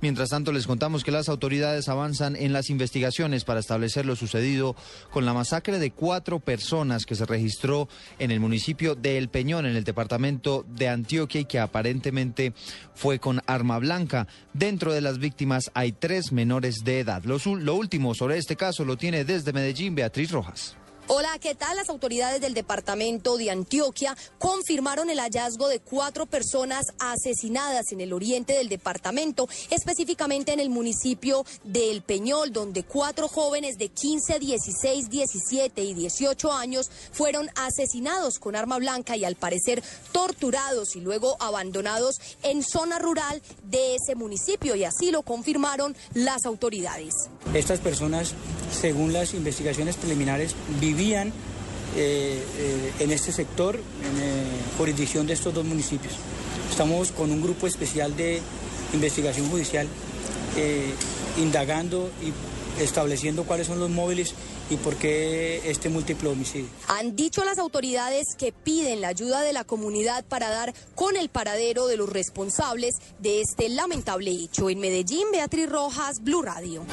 Mientras tanto, les contamos que las autoridades avanzan en las investigaciones para establecer lo sucedido con la masacre de cuatro personas que se registró en el municipio de El Peñón, en el departamento de Antioquia, y que aparentemente fue con arma blanca. Dentro de las víctimas hay tres menores de edad. Lo, último sobre este caso lo tiene desde Medellín Beatriz Rojas. Hola, ¿qué tal? Las autoridades del departamento de Antioquia confirmaron el hallazgo de cuatro personas asesinadas en el oriente del departamento, específicamente en el municipio de El Peñol, donde cuatro jóvenes de 15, 16, 17 y 18 años fueron asesinados con arma blanca y al parecer torturados y luego abandonados en zona rural de ese municipio y así lo confirmaron las autoridades. Estas personas, según las investigaciones preliminares, vivían eh, eh, en este sector, en eh, jurisdicción de estos dos municipios. Estamos con un grupo especial de investigación judicial indagando y estableciendo cuáles son los móviles y por qué este múltiplo homicidio. Han dicho las autoridades que piden la ayuda de la comunidad para dar con el paradero de los responsables de este lamentable hecho. En Medellín, Beatriz Rojas, Blue Radio.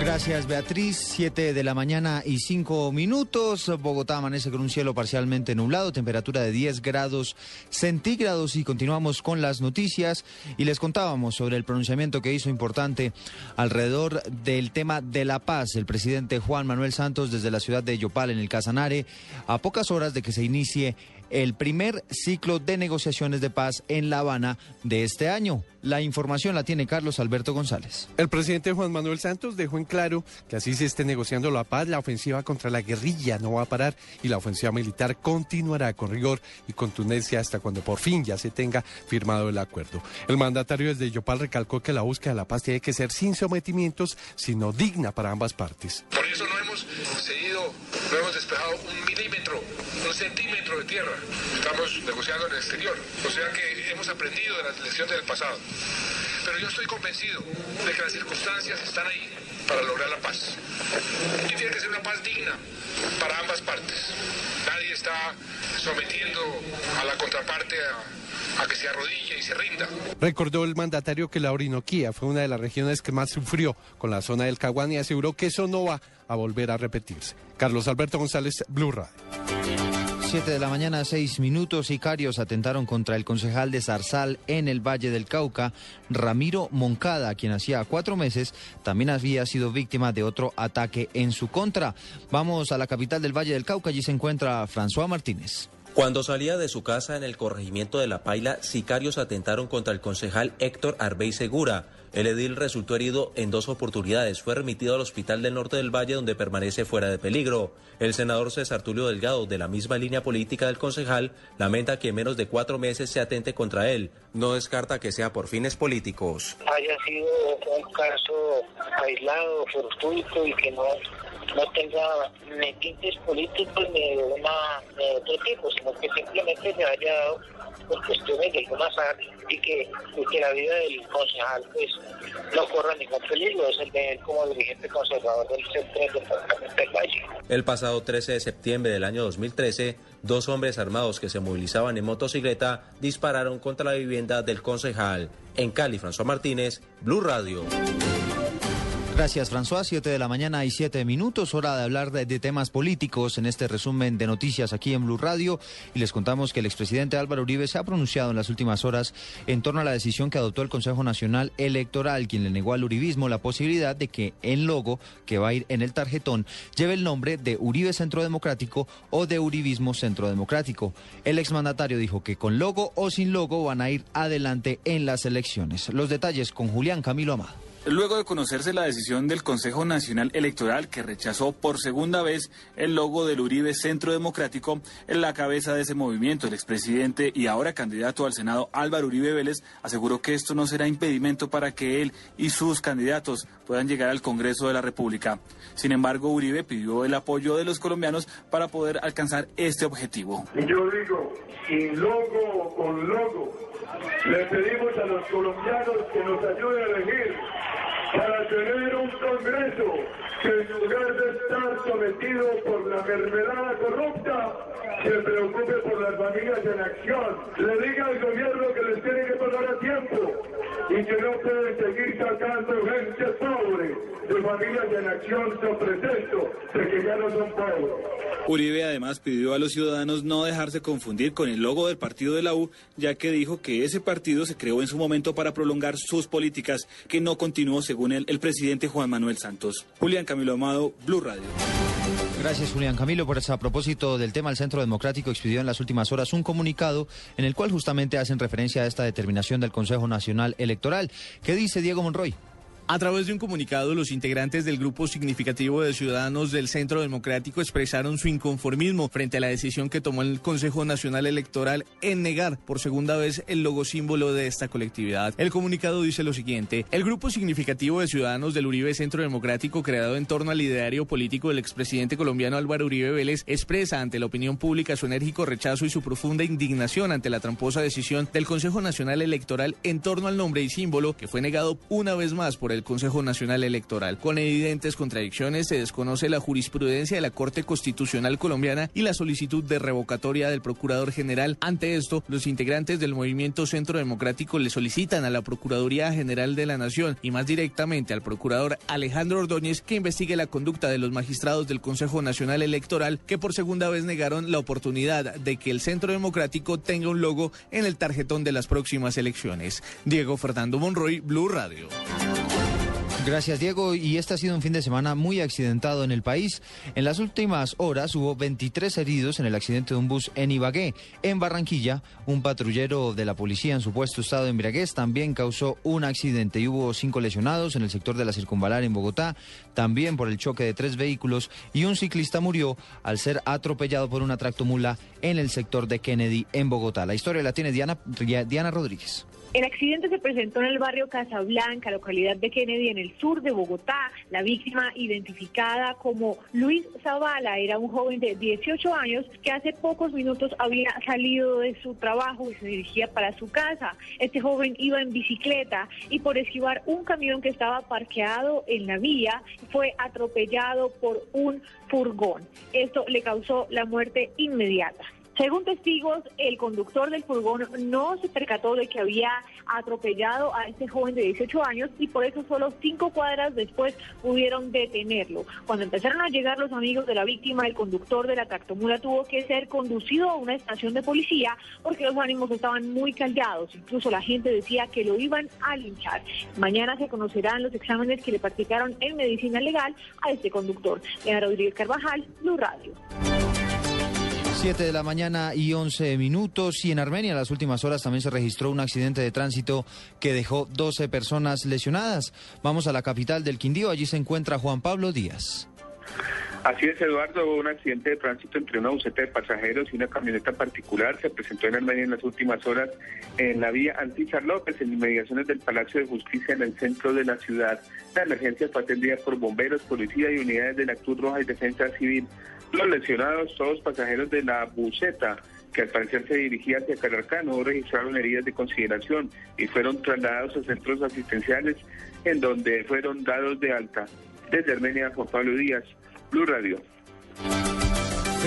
Gracias, Beatriz. Siete de la mañana y cinco minutos. Bogotá amanece con un cielo parcialmente nublado, temperatura de 10 grados centígrados. Y continuamos con las noticias. Y les contábamos sobre el pronunciamiento que hizo importante alrededor del tema de la paz. El presidente Juan Manuel Santos desde la ciudad de Yopal, en el Casanare, a pocas horas de que se inicie el primer ciclo de negociaciones de paz en La Habana de este año. La información la tiene Carlos Alberto González. El presidente Juan Manuel Santos dejó en claro que así se esté negociando la paz, la ofensiva contra la guerrilla no va a parar y la ofensiva militar continuará con rigor y contundencia hasta cuando por fin ya se tenga firmado el acuerdo. El mandatario desde Yopal recalcó que la búsqueda de la paz tiene que ser sin sometimientos, sino digna para ambas partes. Por eso no hemos cedido, no hemos despejado un milímetro, un centímetro de tierra. Estamos negociando en el exterior. O sea que hemos aprendido de las lecciones del pasado. Pero yo estoy convencido de que las circunstancias están ahí para lograr la paz. Y tiene que ser una paz digna para ambas partes. Nadie está sometiendo a la contraparte a, que se arrodille y se rinda. Recordó el mandatario que la Orinoquía fue una de las regiones que más sufrió con la zona del Caguán y aseguró que eso no va a volver a repetirse. Carlos Alberto González, Blue Radio. 7 de la mañana, seis minutos. Sicarios atentaron contra el concejal de Zarzal en el Valle del Cauca, Ramiro Moncada, quien hacía cuatro meses también había sido víctima de otro ataque en su contra. Vamos a la capital del Valle del Cauca, allí se encuentra François Martínez. Cuando salía de su casa en el corregimiento de La Paila, sicarios atentaron contra el concejal Héctor Arbey Segura. El edil resultó herido en dos oportunidades. Fue remitido al Hospital del Norte del Valle, donde permanece fuera de peligro. El senador César Tulio Delgado, de la misma línea política del concejal, lamenta que en menos de cuatro meses se atente contra él. No descarta que sea por fines políticos. Haya sido un caso aislado, fortuito y que no no tenga ni tintes políticos ni de, una, ni de otro tipo, sino que simplemente se haya dado por cuestiones de alguna y que, y que la vida del concejal pues no corra ningún peligro, es el de él como dirigente conservador del centro del departamento del Valle. El pasado 13 de septiembre del año 2013, dos hombres armados que se movilizaban en motocicleta dispararon contra la vivienda del concejal. En Cali, François Martínez, Blue Radio. Gracias, François. Siete de la mañana y siete minutos. Hora de hablar de, temas políticos en este resumen de noticias aquí en Blue Radio. Y les contamos que el expresidente Álvaro Uribe se ha pronunciado en las últimas horas en torno a la decisión que adoptó el Consejo Nacional Electoral, quien le negó al uribismo la posibilidad de que el logo que va a ir en el tarjetón lleve el nombre de Uribe Centro Democrático o de Uribismo Centro Democrático. El exmandatario dijo que con logo o sin logo van a ir adelante en las elecciones. Los detalles con Julián Camilo Amado. Luego de conocerse la decisión del Consejo Nacional Electoral que rechazó por segunda vez el logo del Uribe Centro Democrático, en la cabeza de ese movimiento, el expresidente y ahora candidato al Senado Álvaro Uribe Vélez aseguró que esto no será impedimento para que él y sus candidatos puedan llegar al Congreso de la República. Sin embargo, Uribe pidió el apoyo de los colombianos para poder alcanzar este objetivo. Y yo digo, sin logo o con logo, le pedimos a los colombianos que nos ayuden a elegir para tener un Congreso que en lugar de estar sometido por la mermelada corrupta, se preocupe por las familias en acción. Le diga al gobierno que les tiene que pagar a tiempo y que no pueden seguir sacando gente pobre de familias en acción con pretexto de que ya no son pobres. Uribe además pidió a los ciudadanos no dejarse confundir con el logo del partido de la U, ya que dijo que ese partido se creó en su momento para prolongar sus políticas, que no continuó según él, el presidente Juan Manuel Santos. Julián Camilo Amado, Blue Radio. Gracias, Julián Camilo. Por eso, a propósito del tema, el Centro Democrático expidió en las últimas horas un comunicado en el cual justamente hacen referencia a esta determinación del Consejo Nacional Electoral. ¿Qué dice Diego Monroy? A través de un comunicado, los integrantes del grupo significativo de ciudadanos del Centro Democrático expresaron su inconformismo frente a la decisión que tomó el Consejo Nacional Electoral en negar por segunda vez el logo símbolo de esta colectividad. El comunicado dice lo siguiente: El grupo significativo de ciudadanos del Uribe Centro Democrático, creado en torno al liderario político del expresidente colombiano Álvaro Uribe Vélez, expresa ante la opinión pública su enérgico rechazo y su profunda indignación ante la tramposa decisión del Consejo Nacional Electoral en torno al nombre y símbolo que fue negado una vez más por el el Consejo Nacional Electoral. Con evidentes contradicciones se desconoce la jurisprudencia de la Corte Constitucional colombiana y la solicitud de revocatoria del Procurador General. Ante esto, los integrantes del Movimiento Centro Democrático le solicitan a la Procuraduría General de la Nación y más directamente al Procurador Alejandro Ordóñez que investigue la conducta de los magistrados del Consejo Nacional Electoral que por segunda vez negaron la oportunidad de que el Centro Democrático tenga un logo en el tarjetón de las próximas elecciones. Diego Fernando Monroy, Blue Radio. Gracias, Diego. Y este ha sido un fin de semana muy accidentado en el país. En las últimas horas hubo 23 heridos en el accidente de un bus en Ibagué. En Barranquilla, un patrullero de la policía en supuesto estado de embriaguez también causó un accidente y hubo cinco lesionados en el sector de la circunvalar en Bogotá, también por el choque de tres vehículos y un ciclista murió al ser atropellado por una tractomula en el sector de Kennedy en Bogotá. La historia la tiene Diana, Diana Rodríguez. El accidente se presentó en el barrio Casablanca, localidad de Kennedy, en el sur de Bogotá. La víctima, identificada como Luis Zavala, era un joven de 18 años que hace pocos minutos había salido de su trabajo y se dirigía para su casa. Este joven iba en bicicleta y por esquivar un camión que estaba parqueado en la vía, fue atropellado por un furgón. Esto le causó la muerte inmediata. Según testigos, el conductor del furgón no se percató de que había atropellado a este joven de 18 años y por eso solo cinco cuadras después pudieron detenerlo. Cuando empezaron a llegar los amigos de la víctima, el conductor de la tractomula tuvo que ser conducido a una estación de policía porque los ánimos estaban muy caldeados. Incluso la gente decía que lo iban a linchar. Mañana se conocerán los exámenes que le practicaron en medicina legal a este conductor. Lea Rodríguez Carvajal, Blue Radio. 7 de la mañana y 11 minutos. Y en Armenia, en las últimas horas también se registró un accidente de tránsito que dejó 12 personas lesionadas. Vamos a la capital del Quindío. Allí se encuentra Juan Pablo Díaz. Así es, Eduardo, hubo un accidente de tránsito entre una buseta de pasajeros y una camioneta particular. Se presentó en Armenia en las últimas horas en la vía Antíchar López, en inmediaciones del Palacio de Justicia en el centro de la ciudad. La emergencia fue atendida por bomberos, policía y unidades de la Cruz Roja y Defensa Civil. Los lesionados, todos pasajeros de la buseta, que al parecer se dirigía hacia Calarcá, no registraron heridas de consideración y fueron trasladados a centros asistenciales en donde fueron dados de alta. Desde Armenia, Juan Pablo Díaz, Blue Radio.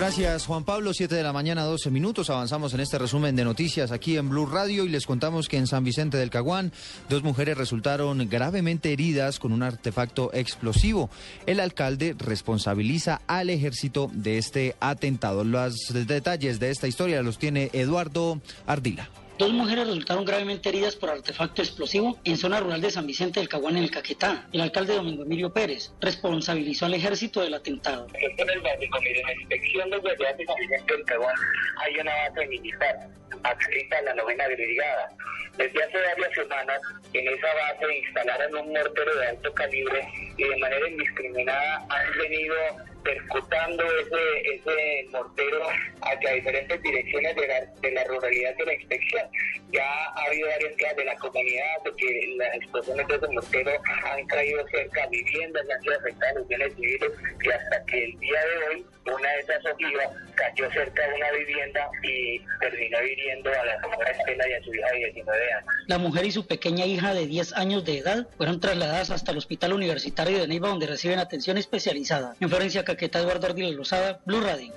Gracias Juan Pablo, 7 de la mañana, 12 minutos. Avanzamos en este resumen de noticias aquí en Blue Radio y les contamos que en San Vicente del Caguán dos mujeres resultaron gravemente heridas con un artefacto explosivo. El alcalde responsabiliza al ejército de este atentado. Los detalles de esta historia los tiene Eduardo Ardila. Dos mujeres resultaron gravemente heridas por artefacto explosivo en zona rural de San Vicente del Caguán, en el Caquetá. El alcalde Domingo Emilio Pérez responsabilizó al ejército del atentado. En la inspección de seguridad de San Vicente del Caguán hay una base militar adscrita a la novena brigada. Desde hace varias semanas, en esa base instalaron un mortero de alto calibre y de manera indiscriminada han venido percutando ese, ese mortero hacia diferentes direcciones de la, de la ruralidad de la inspección. Ya ha habido varias quejas de la comunidad de que las explosiones de ese mortero han caído cerca a viviendas, han sido afectadas los bienes civiles y hasta que el día de hoy una de esas ojivas cayó cerca de una vivienda y terminó hiriendo a la señora Estela y a su hija de 19 años. La mujer y su pequeña hija de 10 años de edad fueron trasladadas hasta el Hospital Universitario de Neiva donde reciben atención especializada. En Florencia Caqueta, Eduardo Ardiles Lozada, Blue Radio.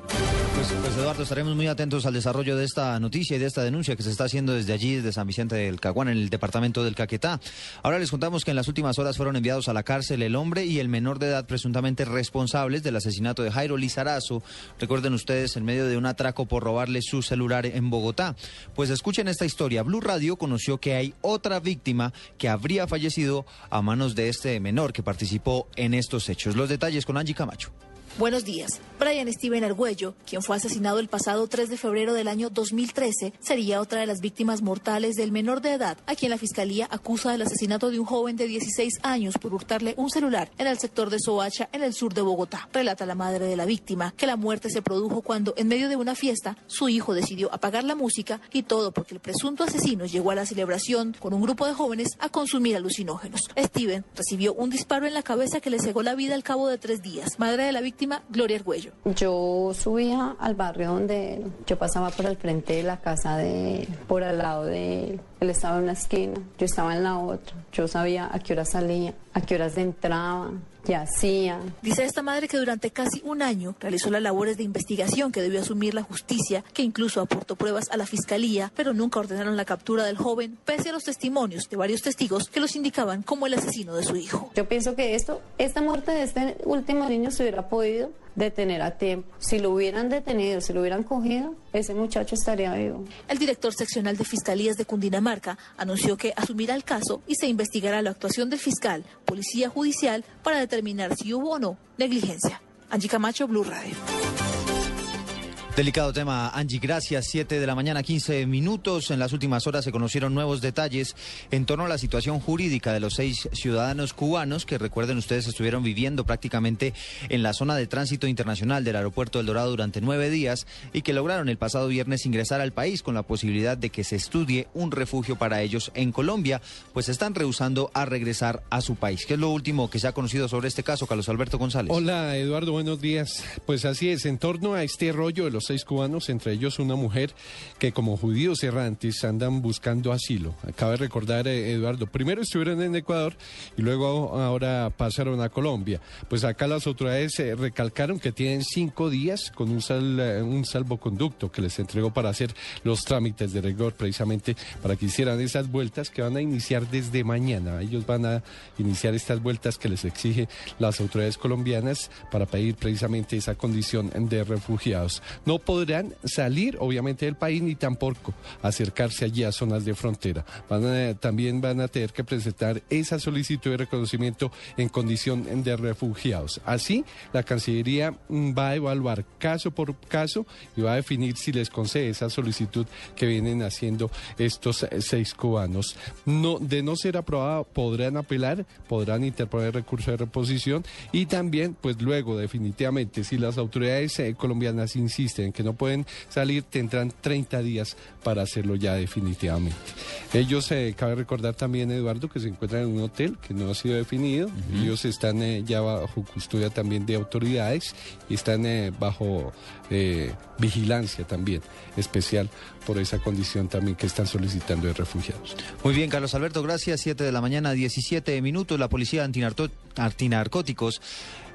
Pues, pues, Eduardo, estaremos muy atentos al desarrollo de esta noticia y de esta denuncia que se está haciendo desde allí, desde San Vicente del Caguán, en el departamento del Caquetá. Ahora les contamos que en las últimas horas fueron enviados a la cárcel el hombre y el menor de edad presuntamente responsables del asesinato de Jairo Lizarazo. Recuerden ustedes, en medio de un atraco por robarle su celular en Bogotá. Pues escuchen esta historia. Blue Radio conoció que hay otra víctima que habría fallecido a manos de este menor que participó en estos hechos. Los detalles con Angie Camacho. Buenos días. Brian Steven Argüello, quien fue asesinado el pasado 3 de febrero del año 2013, sería otra de las víctimas mortales del menor de edad, a quien la fiscalía acusa del asesinato de un joven de 16 años por hurtarle un celular en el sector de Soacha, en el sur de Bogotá. Relata la madre de la víctima que la muerte se produjo cuando, en medio de una fiesta, su hijo decidió apagar la música y todo porque el presunto asesino llegó a la celebración con un grupo de jóvenes a consumir alucinógenos. Steven recibió un disparo en la cabeza que le cegó la vida al cabo de tres días. Madre de la víctima Gloria Argüello. Yo subía al barrio donde yo pasaba por el frente de la casa de él, por al lado de él. Él estaba en una esquina, yo estaba en la otra. Yo sabía a qué hora salía, a qué horas entraba, qué hacía. Dice esta madre que durante casi un año realizó las labores de investigación que debió asumir la justicia, que incluso aportó pruebas a la fiscalía, pero nunca ordenaron la captura del joven, pese a los testimonios de varios testigos que los indicaban como el asesino de su hijo. Yo pienso que esto, esta muerte de este último niño se hubiera podido detener a tiempo. Si lo hubieran detenido, si lo hubieran cogido, ese muchacho estaría vivo. El director seccional de Fiscalías de Cundinamarca anunció que asumirá el caso y se investigará la actuación del fiscal, policía judicial, para determinar si hubo o no negligencia. Angie Camacho, Blue Radio. Delicado tema, Angie, gracias. Siete de la mañana, 15 minutos. En las últimas horas se conocieron nuevos detalles en torno a la situación jurídica de los seis ciudadanos cubanos que, recuerden ustedes, estuvieron viviendo prácticamente en la zona de tránsito internacional del aeropuerto del Dorado durante nueve días y que lograron el pasado viernes ingresar al país con la posibilidad de que se estudie un refugio para ellos en Colombia, pues están rehusando a regresar a su país. ¿Qué es lo último que se ha conocido sobre este caso, Carlos Alberto González? Hola, Eduardo, buenos días. Pues así es, en torno a este rollo de los seis cubanos, entre ellos una mujer que como judíos errantes andan buscando asilo. Acaba de recordar, eh, Eduardo, primero estuvieron en Ecuador y luego ahora pasaron a Colombia. Pues acá las autoridades eh, recalcaron que tienen cinco días con un, sal, eh, un salvoconducto que les entregó para hacer los trámites de rigor, precisamente para que hicieran esas vueltas que van a iniciar desde mañana. Ellos van a iniciar estas vueltas que les exige las autoridades colombianas para pedir precisamente esa condición de refugiados. No podrán salir, obviamente, del país ni tampoco acercarse allí a zonas de frontera. También van a tener que presentar esa solicitud de reconocimiento en condición de refugiados. Así, la Cancillería mm, va a evaluar caso por caso y va a definir si les concede esa solicitud que vienen haciendo estos eh, seis cubanos. No, de no ser aprobada, podrán apelar, podrán interponer recurso de reposición y también, pues luego, definitivamente, si las autoridades eh, colombianas insisten que no pueden salir, tendrán 30 días para hacerlo ya definitivamente. Ellos, eh, cabe recordar también, Eduardo, que se encuentran en un hotel que no ha sido definido. Ellos están eh, ya bajo custodia también de autoridades y están eh, bajo vigilancia también especial por esa condición también que están solicitando de refugiados. Muy bien, Carlos Alberto, gracias. Siete de la mañana, 17 minutos. La policía antinarcóticos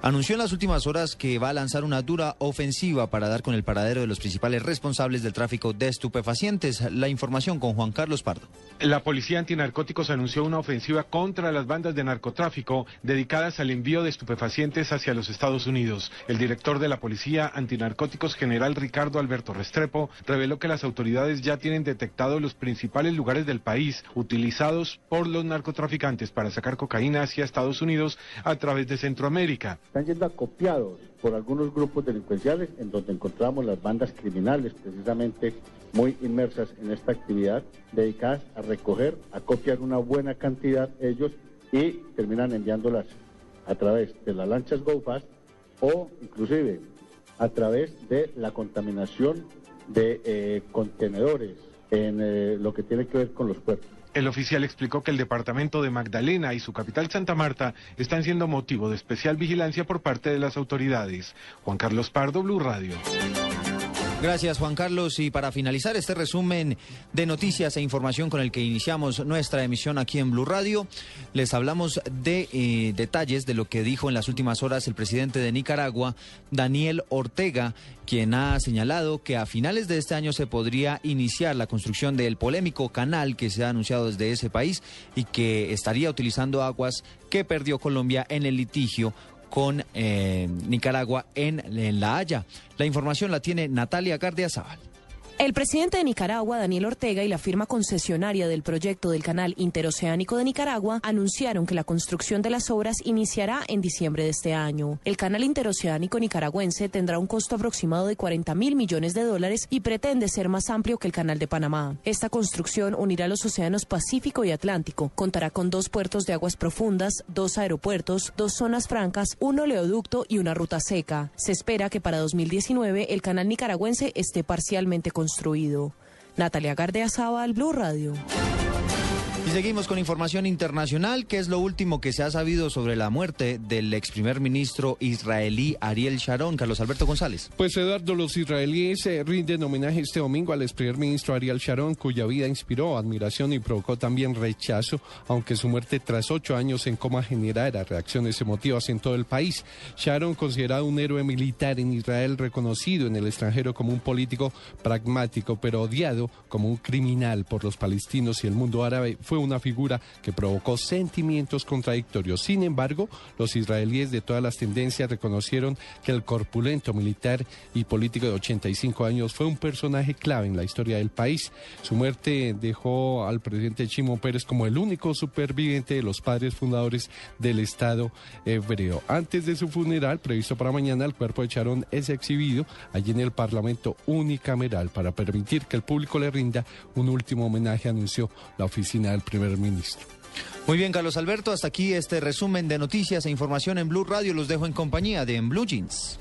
anunció en las últimas horas que va a lanzar una dura ofensiva para dar con el paradero de los principales responsables del tráfico de estupefacientes. La información con Juan Carlos Pardo. La Policía Antinarcóticos anunció una ofensiva contra las bandas de narcotráfico dedicadas al envío de estupefacientes hacia los Estados Unidos. El director de la Policía Antinarcóticos, general Ricardo Alberto Restrepo, reveló que las autoridades ya tienen detectado los principales lugares del país utilizados por los narcotraficantes para sacar cocaína hacia Estados Unidos a través de Centroamérica. Están siendo acopiados por algunos grupos delincuenciales en donde encontramos las bandas criminales precisamente muy inmersas en esta actividad, dedicadas a recoger, a copiar una buena cantidad ellos y terminan enviándolas a través de las lanchas GoFast o inclusive a través de la contaminación de eh, contenedores en eh, lo que tiene que ver con los puertos. El oficial explicó que el departamento de Magdalena y su capital Santa Marta están siendo motivo de especial vigilancia por parte de las autoridades. Juan Carlos Pardo, Blue Radio. Gracias Juan Carlos. Y para finalizar este resumen de noticias e información con el que iniciamos nuestra emisión aquí en Blue Radio, les hablamos de eh, detalles de lo que dijo en las últimas horas el presidente de Nicaragua, Daniel Ortega, quien ha señalado que a finales de este año se podría iniciar la construcción del polémico canal que se ha anunciado desde ese país y que estaría utilizando aguas que perdió Colombia en el litigio con eh, Nicaragua en, La Haya. La información la tiene Natalia Gardiazabal. El presidente de Nicaragua, Daniel Ortega, y la firma concesionaria del proyecto del Canal Interoceánico de Nicaragua anunciaron que la construcción de las obras iniciará en diciembre de este año. El Canal Interoceánico nicaragüense tendrá un costo aproximado de 40 mil millones de dólares y pretende ser más amplio que el Canal de Panamá. Esta construcción unirá los océanos Pacífico y Atlántico. Contará con dos puertos de aguas profundas, dos aeropuertos, dos zonas francas, un oleoducto y una ruta seca. Se espera que para 2019 el canal nicaragüense esté parcialmente construido construido. Natalia al Blue Radio. Seguimos con información internacional, que es lo último que se ha sabido sobre la muerte del ex primer ministro israelí Ariel Sharon. Carlos Alberto González. Pues Eduardo, los israelíes eh, rinden homenaje este domingo al ex primer ministro Ariel Sharon, cuya vida inspiró admiración y provocó también rechazo, aunque su muerte tras ocho años en coma generara reacciones emotivas en todo el país. Sharon, considerado un héroe militar en Israel, reconocido en el extranjero como un político pragmático, pero odiado como un criminal por los palestinos y el mundo árabe, fue una figura que provocó sentimientos contradictorios. Sin embargo, los israelíes de todas las tendencias reconocieron que el corpulento militar y político de 85 años fue un personaje clave en la historia del país. Su muerte dejó al presidente Chimo Pérez como el único superviviente de los padres fundadores del Estado hebreo. Antes de su funeral, previsto para mañana, el cuerpo de Charón es exhibido allí en el Parlamento unicameral para permitir que el público le rinda un último homenaje, anunció la oficina del primer ministro. Muy bien, Carlos Alberto, hasta aquí este resumen de noticias e información en Blue Radio. Los dejo en compañía de Blue Jeans.